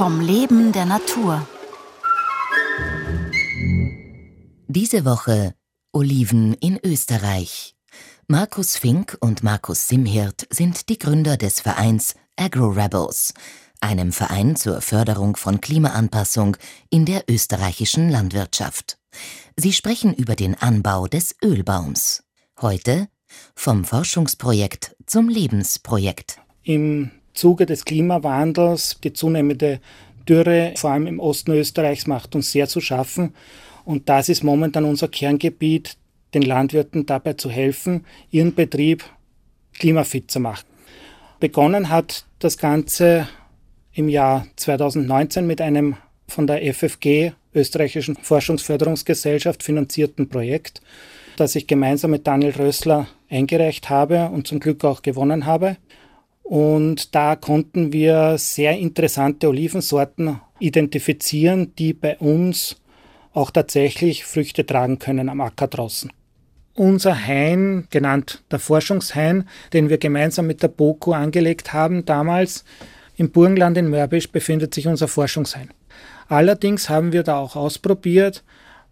Vom Leben der Natur. Diese Woche Oliven in Österreich. Markus Fink und Markus Simhirt sind die Gründer des Vereins Agro Rebels, einem Verein zur Förderung von Klimaanpassung in der österreichischen Landwirtschaft. Sie sprechen über den Anbau des Ölbaums. Heute vom Forschungsprojekt zum Lebensprojekt. Im Zuge des Klimawandels, die zunehmende Dürre, vor allem im Osten Österreichs, macht uns sehr zu schaffen. Und das ist momentan unser Kerngebiet, den Landwirten dabei zu helfen, ihren Betrieb klimafit zu machen. Begonnen hat das Ganze im Jahr 2019 mit einem von der FFG, Österreichischen Forschungsförderungsgesellschaft, finanzierten Projekt, das ich gemeinsam mit Daniel Rössler eingereicht habe und zum Glück auch gewonnen habe. Und da konnten wir sehr interessante Olivensorten identifizieren, die bei uns auch tatsächlich Früchte tragen können am Acker draußen. Unser Hain, genannt der Forschungshain, den wir gemeinsam mit der BOKU angelegt haben damals, im Burgenland in Mörbisch befindet sich unser Forschungshain. Allerdings haben wir da auch ausprobiert,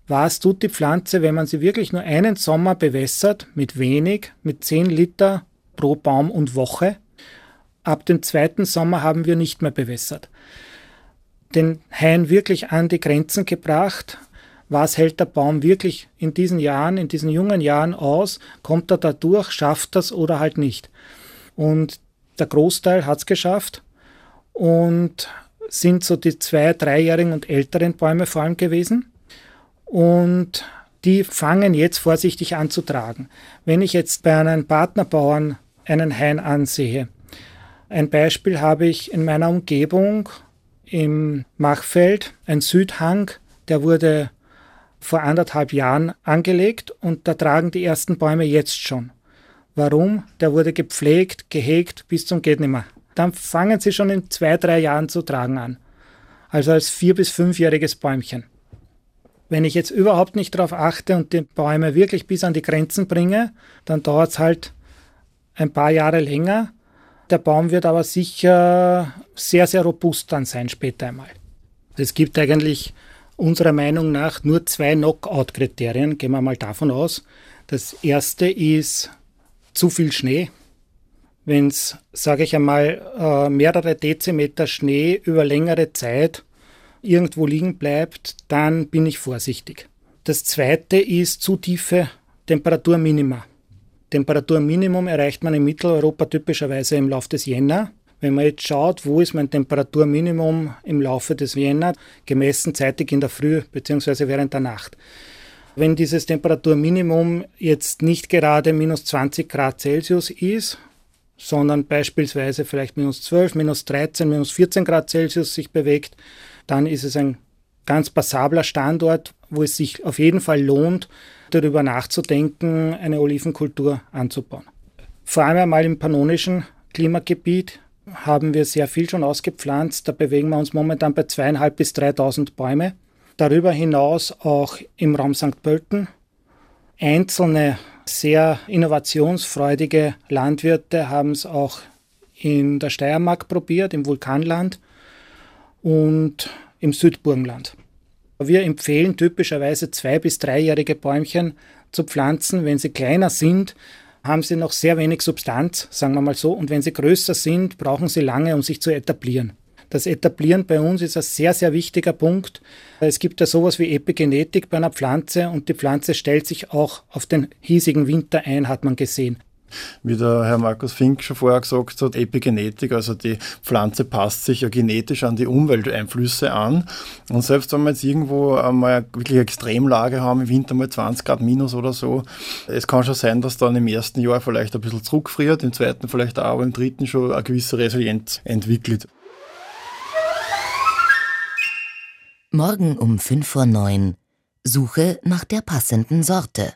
was tut die Pflanze, wenn man sie wirklich nur einen Sommer bewässert, mit wenig, mit 10 Liter pro Baum und Woche. Ab dem zweiten Sommer haben wir nicht mehr bewässert. Den Hain wirklich an die Grenzen gebracht, was hält der Baum wirklich in diesen Jahren, in diesen jungen Jahren aus? Kommt er da durch? Schafft das oder halt nicht? Und der Großteil hat es geschafft und sind so die zwei, dreijährigen und älteren Bäume vor allem gewesen. Und die fangen jetzt vorsichtig an zu tragen. Wenn ich jetzt bei einem Partnerbauern einen Hain ansehe, ein Beispiel habe ich in meiner Umgebung im Machfeld, ein Südhang, der wurde vor anderthalb Jahren angelegt und da tragen die ersten Bäume jetzt schon. Warum? Der wurde gepflegt, gehegt bis zum geht nimmer. Dann fangen sie schon in zwei, drei Jahren zu tragen an. Also als vier- bis fünfjähriges Bäumchen. Wenn ich jetzt überhaupt nicht darauf achte und die Bäume wirklich bis an die Grenzen bringe, dann dauert es halt ein paar Jahre länger. Der Baum wird aber sicher sehr, sehr robust dann sein später einmal. Es gibt eigentlich unserer Meinung nach nur zwei Knockout-Kriterien, gehen wir mal davon aus. Das erste ist zu viel Schnee. Wenn es, sage ich einmal, äh, mehrere Dezimeter Schnee über längere Zeit irgendwo liegen bleibt, dann bin ich vorsichtig. Das zweite ist zu tiefe Temperaturminima. Temperaturminimum erreicht man in Mitteleuropa typischerweise im Laufe des Jänner. Wenn man jetzt schaut, wo ist mein Temperaturminimum im Laufe des Jänner, gemessen zeitig in der Früh bzw. während der Nacht. Wenn dieses Temperaturminimum jetzt nicht gerade minus 20 Grad Celsius ist, sondern beispielsweise vielleicht minus 12, minus 13, minus 14 Grad Celsius sich bewegt, dann ist es ein ganz passabler Standort, wo es sich auf jeden Fall lohnt, darüber nachzudenken, eine Olivenkultur anzubauen. Vor allem einmal im pannonischen Klimagebiet haben wir sehr viel schon ausgepflanzt. Da bewegen wir uns momentan bei zweieinhalb bis 3.000 Bäume. Darüber hinaus auch im Raum St. Pölten. Einzelne sehr innovationsfreudige Landwirte haben es auch in der Steiermark probiert, im Vulkanland und im Südburgenland. Wir empfehlen typischerweise zwei- bis dreijährige Bäumchen zu pflanzen. Wenn sie kleiner sind, haben sie noch sehr wenig Substanz, sagen wir mal so. Und wenn sie größer sind, brauchen sie lange, um sich zu etablieren. Das Etablieren bei uns ist ein sehr, sehr wichtiger Punkt. Es gibt ja sowas wie Epigenetik bei einer Pflanze und die Pflanze stellt sich auch auf den hiesigen Winter ein, hat man gesehen. Wie der Herr Markus Fink schon vorher gesagt hat, Epigenetik, also die Pflanze passt sich ja genetisch an die Umwelteinflüsse an. Und selbst wenn wir jetzt irgendwo einmal wirklich Extremlage haben, im Winter mal 20 Grad minus oder so, es kann schon sein, dass dann im ersten Jahr vielleicht ein bisschen zurückfriert, im zweiten vielleicht auch, aber im dritten schon eine gewisse Resilienz entwickelt. Morgen um 5 vor 9. Suche nach der passenden Sorte.